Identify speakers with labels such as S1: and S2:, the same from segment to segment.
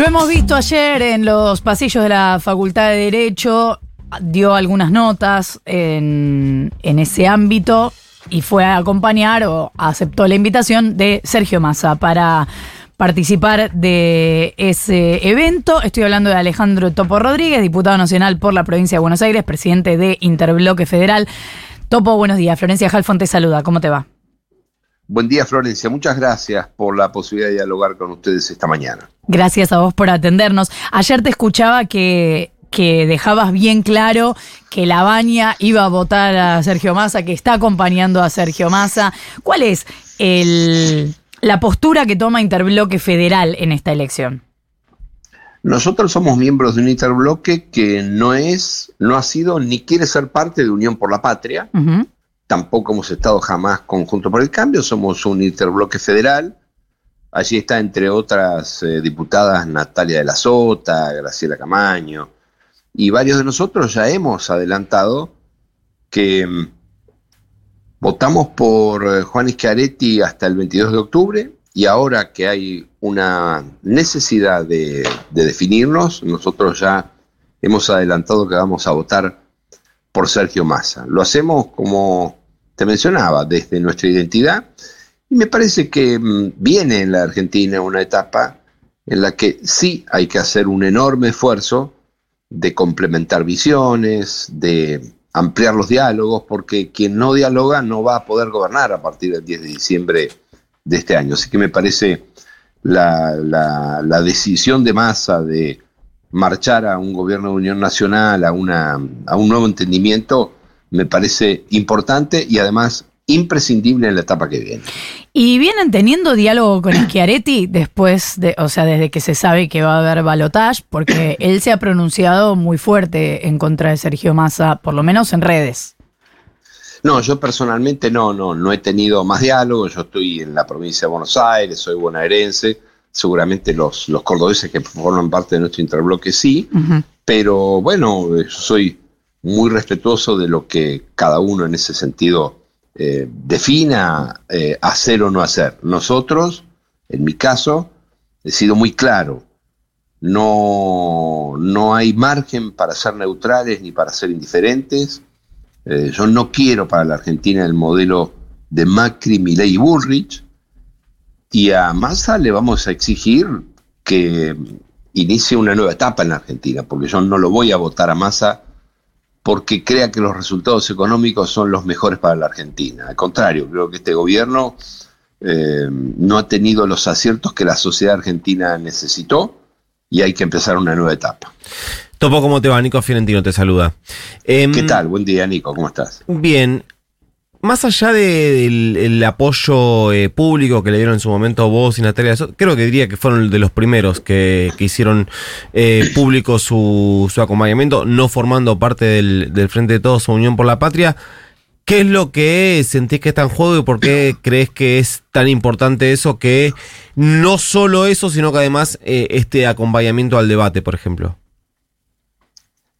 S1: Lo hemos visto ayer en los pasillos de la Facultad de Derecho, dio algunas notas en, ese ámbito y fue a acompañar o aceptó la invitación de Sergio Massa para participar de ese evento. Estoy hablando de Alejandro Topo Rodríguez, diputado nacional por la provincia de Buenos Aires, presidente de Interbloque Federal. Topo, buenos días. Florencia Halfon te saluda. ¿Cómo te va?
S2: Buen día, Florencia. Muchas gracias por la posibilidad de dialogar con ustedes esta mañana.
S1: Gracias a vos por atendernos. Ayer te escuchaba que, que dejabas bien claro que la Baña iba a votar a Sergio Massa, que está acompañando a Sergio Massa. ¿Cuál es el, la postura que toma Interbloque Federal en esta elección?
S2: Nosotros somos miembros de un interbloque que no es, no ha sido ni quiere ser parte de Unión por la Patria. Uh -huh tampoco hemos estado jamás conjunto por el cambio, somos un interbloque federal. Allí está, entre otras eh, diputadas, Natalia de la Sota, Graciela Camaño, y varios de nosotros ya hemos adelantado que mm, votamos por eh, Juan Schiaretti hasta el 22 de octubre, y ahora que hay una necesidad de definirnos, nosotros ya hemos adelantado que vamos a votar por Sergio Massa. Lo hacemos como te mencionaba, desde nuestra identidad. Y me parece que mmm, viene en la Argentina una etapa en la que sí hay que hacer un enorme esfuerzo de complementar visiones, de ampliar los diálogos, porque quien no dialoga no va a poder gobernar a partir del 10 de diciembre de este año. Así que me parece la decisión de masa de marchar a un gobierno de unión nacional, a, una, a un nuevo entendimiento, me parece importante y además imprescindible en la etapa que viene.
S1: ¿Y vienen teniendo diálogo con Schiaretti después de, o sea, desde que se sabe que va a haber balotage? Porque él se ha pronunciado muy fuerte en contra de Sergio Massa, por lo menos en redes.
S2: No, yo personalmente no, no, no he tenido más diálogo. Yo estoy en la provincia de Buenos Aires, soy bonaerense. Seguramente los, los cordobeses que forman parte de nuestro interbloque sí. Uh -huh. Pero bueno, soy muy respetuoso de lo que cada uno en ese sentido eh, defina eh, hacer o no hacer. Nosotros, en mi caso, he sido muy claro. No, no hay margen para ser neutrales ni para ser indiferentes. Eh, yo no quiero para la Argentina el modelo de Macri, Milei y Bullrich. Y a Massa le vamos a exigir que inicie una nueva etapa en la Argentina, porque yo no lo voy a votar a Massa porque crea que los resultados económicos son los mejores para la Argentina. Al contrario, creo que este gobierno eh, no ha tenido los aciertos que la sociedad argentina necesitó y hay que empezar una nueva etapa.
S3: Topo, ¿cómo te va? Nico Fiorentino te saluda.
S2: Eh, ¿Qué tal? Buen día, Nico, ¿cómo estás?
S3: Bien. Más allá del de, el apoyo eh, público que le dieron en su momento vos y Natalia, creo que diría que fueron de los primeros que, hicieron eh, público su, acompañamiento, no formando parte del, del, Frente de Todos o Unión por la Patria. ¿Qué es lo que sentís que está en juego y por qué crees que es tan importante eso que no solo eso, sino que además eh, este acompañamiento al debate, por ejemplo?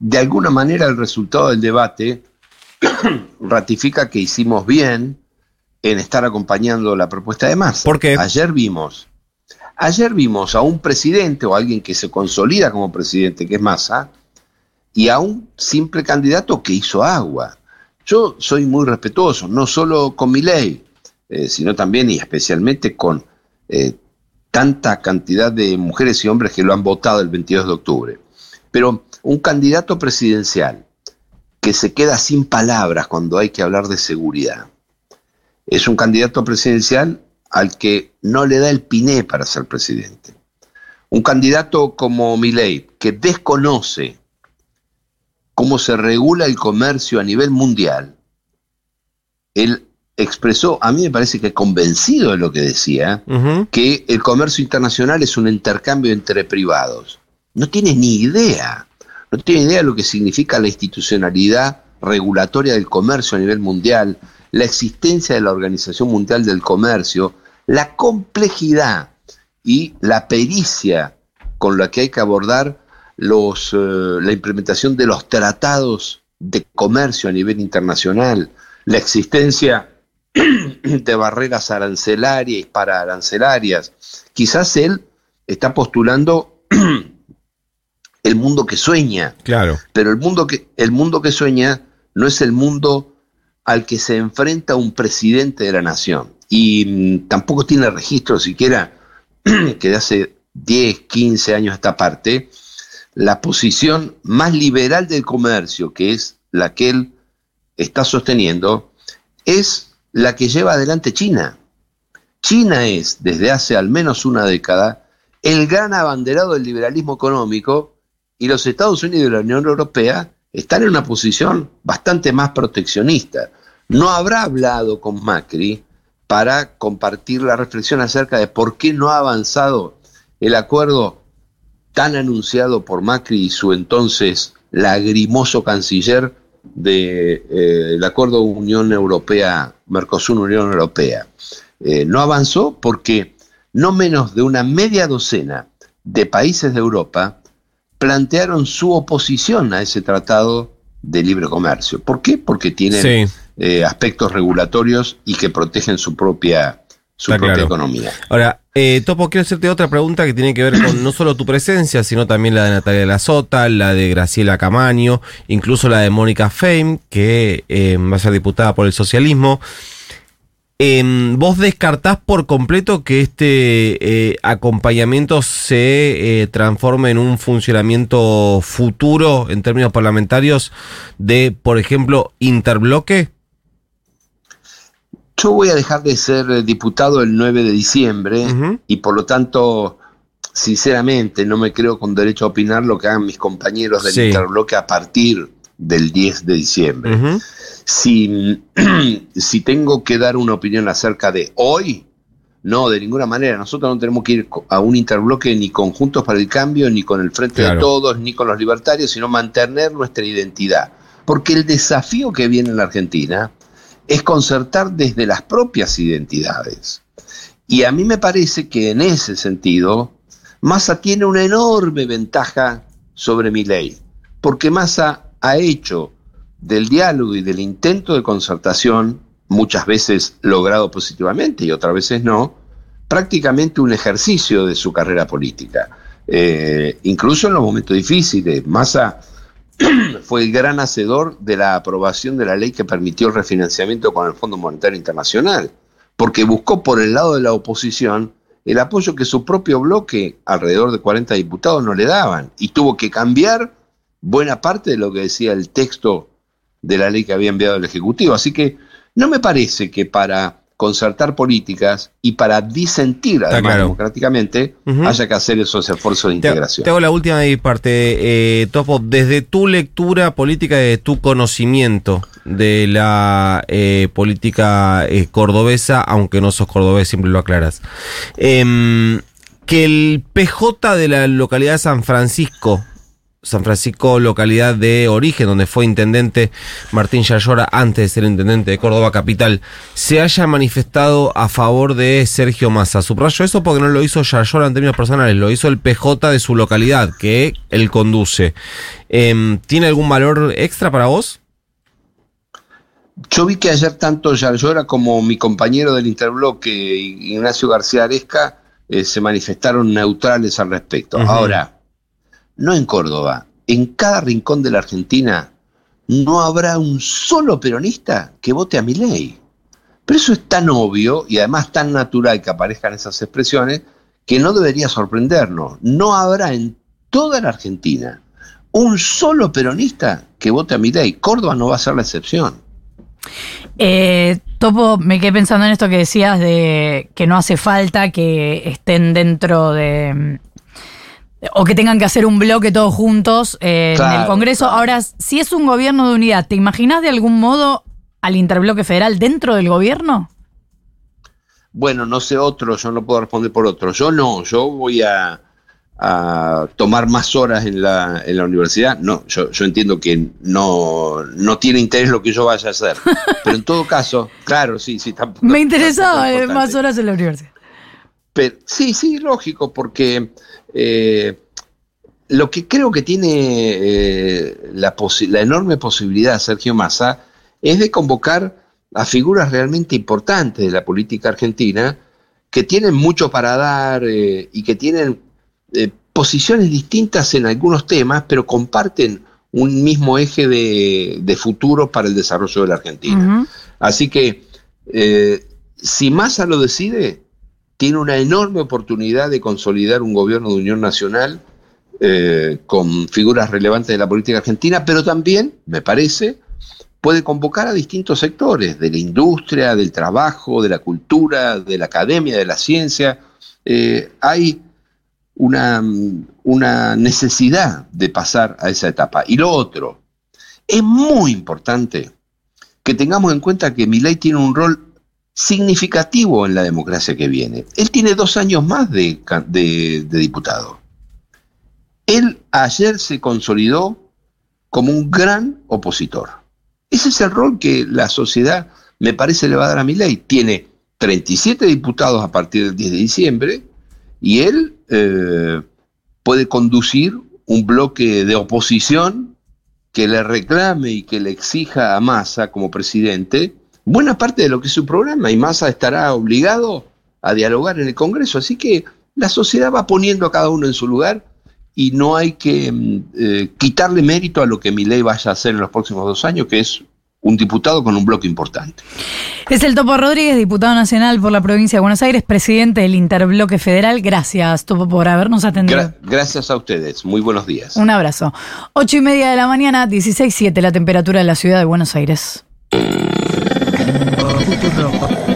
S2: De alguna manera el resultado del debate ratifica que hicimos bien en estar acompañando la propuesta de Massa.
S3: ¿Por qué?
S2: Ayer vimos, ayer vimos a un presidente o a alguien que se consolida como presidente, que es Massa, y a un simple candidato que hizo agua. Yo soy muy respetuoso, no solo con mi ley, eh, sino también y especialmente con eh, tanta cantidad de mujeres y hombres que lo han votado el 22 de octubre. Pero un candidato presidencial que se queda sin palabras cuando hay que hablar de seguridad. Es un candidato presidencial al que no le da el piné para ser presidente. Un candidato como Milei, que desconoce cómo se regula el comercio a nivel mundial, él expresó, a mí me parece que convencido de lo que decía, uh -huh. que el comercio internacional es un intercambio entre privados. No tiene ni idea no tiene idea de lo que significa la institucionalidad regulatoria del comercio a nivel mundial, la existencia de la Organización Mundial del Comercio, la complejidad y la pericia con la que hay que abordar los, eh, la implementación de los tratados de comercio a nivel internacional, la existencia de barreras arancelarias y para arancelarias. Quizás él está postulando el mundo que sueña.
S3: Claro.
S2: Pero el mundo que, el mundo que sueña no es el mundo al que se enfrenta un presidente de la nación. Y mm, tampoco tiene registro siquiera que de hace 10, 15 años a esta parte, la posición más liberal del comercio, que es la que él está sosteniendo, es la que lleva adelante China. China es, desde hace al menos una década, el gran abanderado del liberalismo económico y los Estados Unidos y la Unión Europea están en una posición bastante más proteccionista. No habrá hablado con Macri para compartir la reflexión acerca de por qué no ha avanzado el acuerdo tan anunciado por Macri y su entonces lagrimoso canciller del eh, acuerdo Unión Europea, Mercosur-Unión Europea. Eh, no avanzó porque no menos de una media docena de países de Europa plantearon su oposición a ese tratado de libre comercio. ¿Por qué? Porque tienen eh, aspectos regulatorios y que protegen su propia, su propia economía.
S3: Ahora, eh, Topo, quiero hacerte otra pregunta que tiene que ver con no solo tu presencia, sino también la de Natalia de la Sota, la de Graciela Camaño, incluso la de Mónica Feim, que eh, va a ser diputada por el socialismo. Em, ¿Vos descartás por completo que este eh, acompañamiento se eh, transforme en un funcionamiento futuro en términos parlamentarios de, por ejemplo, interbloque?
S2: Yo voy a dejar de ser diputado el 9 de diciembre y por lo tanto, sinceramente, no me creo con derecho a opinar lo que hagan mis compañeros del interbloque a partir del 10 de diciembre. Si, si tengo que dar una opinión acerca de hoy, no, de ninguna manera. Nosotros no tenemos que ir a un interbloque ni conjuntos para el cambio, ni con el Frente de Todos, ni con los libertarios, sino mantener nuestra identidad. Porque el desafío que viene en la Argentina es concertar desde las propias identidades. Y a mí me parece que en ese sentido, Massa tiene una enorme ventaja sobre mi ley. Porque Massa ha hecho del diálogo y del intento de concertación, muchas veces logrado positivamente y otras veces no, prácticamente un ejercicio de su carrera política. Eh, incluso en los momentos difíciles, Massa fue el gran hacedor de la aprobación de la ley que permitió el refinanciamiento con el Fondo Monetario Internacional, porque buscó por el lado de la oposición el apoyo que su propio bloque, alrededor de 40 diputados, no le daban, y tuvo que cambiar buena parte de lo que decía el texto de la ley que había enviado el Ejecutivo. Así que no me parece que para concertar políticas y para disentir además democráticamente haya que hacer esos esfuerzos de integración.
S3: Te, hago la última parte, eh, Topo, desde tu lectura política, de tu conocimiento de la eh, política eh, cordobesa, aunque no sos cordobés, siempre lo aclaras, em, que el PJ de la localidad de San Francisco San Francisco, localidad de origen, donde fue intendente Martín Yayora antes de ser intendente de Córdoba Capital, se haya manifestado a favor de Sergio Massa. Subrayo eso porque no lo hizo Yayora en términos personales, lo hizo el PJ de su localidad, que él conduce. Em, ¿Tiene algún valor extra para vos?
S2: Yo vi que ayer tanto Yayora como mi compañero del interbloque, Ignacio García Aresca, eh, se manifestaron neutrales al respecto. Ahora, no en Córdoba, en cada rincón de la Argentina no habrá un solo peronista que vote a mi ley. Pero eso es tan obvio y además tan natural que aparezcan esas expresiones que no debería sorprendernos. No habrá en toda la Argentina un solo peronista que vote a mi ley. Córdoba no va a ser la excepción.
S1: Eh, Topo, me quedé pensando en esto que decías de que no hace falta que estén dentro de, o que tengan que hacer un bloque todos juntos eh, en el Congreso. Ahora, si es un gobierno de unidad, ¿te imaginas de algún modo al interbloque federal dentro del gobierno?
S2: Bueno, no sé otro, yo no puedo responder por otro. Yo no, yo voy a, tomar más horas en la, en la universidad. No, yo, yo entiendo que no, no tiene interés lo que yo vaya a hacer. Pero en todo caso, claro, sí, sí, tampoco.
S1: Me interesaba eh, más horas en la universidad.
S2: Pero, sí, sí, lógico, porque eh, lo que creo que tiene eh, la, la, enorme posibilidad Sergio Massa es de convocar a figuras realmente importantes de la política argentina que tienen mucho para dar eh, y que tienen posiciones distintas en algunos temas, pero comparten un mismo eje de, de futuro para el desarrollo de la Argentina. Así que si Massa lo decide, tiene una enorme oportunidad de consolidar un gobierno de unión nacional eh, con figuras relevantes de la política argentina, pero también, me parece, puede convocar a distintos sectores, de la industria, del trabajo, de la cultura, de la academia, de la ciencia. Eh, hay una, una necesidad de pasar a esa etapa. Y lo otro, es muy importante que tengamos en cuenta que Milei tiene un rol significativo en la democracia que viene. Él tiene dos años más de, diputado. Él ayer se consolidó como un gran opositor. Ese es el rol que la sociedad, me parece, le va a dar a Milei. Tiene 37 diputados a partir del 10 de diciembre y él eh, puede conducir un bloque de oposición que le reclame y que le exija a Massa como presidente buena parte de lo que es su programa y Massa estará obligado a dialogar en el Congreso. Así que la sociedad va poniendo a cada uno en su lugar y no hay que mm, eh, quitarle mérito a lo que Milei vaya a hacer en los próximos dos años, que es un diputado con un bloque importante.
S1: Es el Topo Rodríguez, diputado nacional por la provincia de Buenos Aires, presidente del Interbloque Federal. Gracias, Topo, por habernos atendido.
S2: Gra- gracias a ustedes. Muy buenos días.
S1: Un abrazo. Ocho y media de la mañana, 16.7 la temperatura de la ciudad de Buenos Aires. Itu.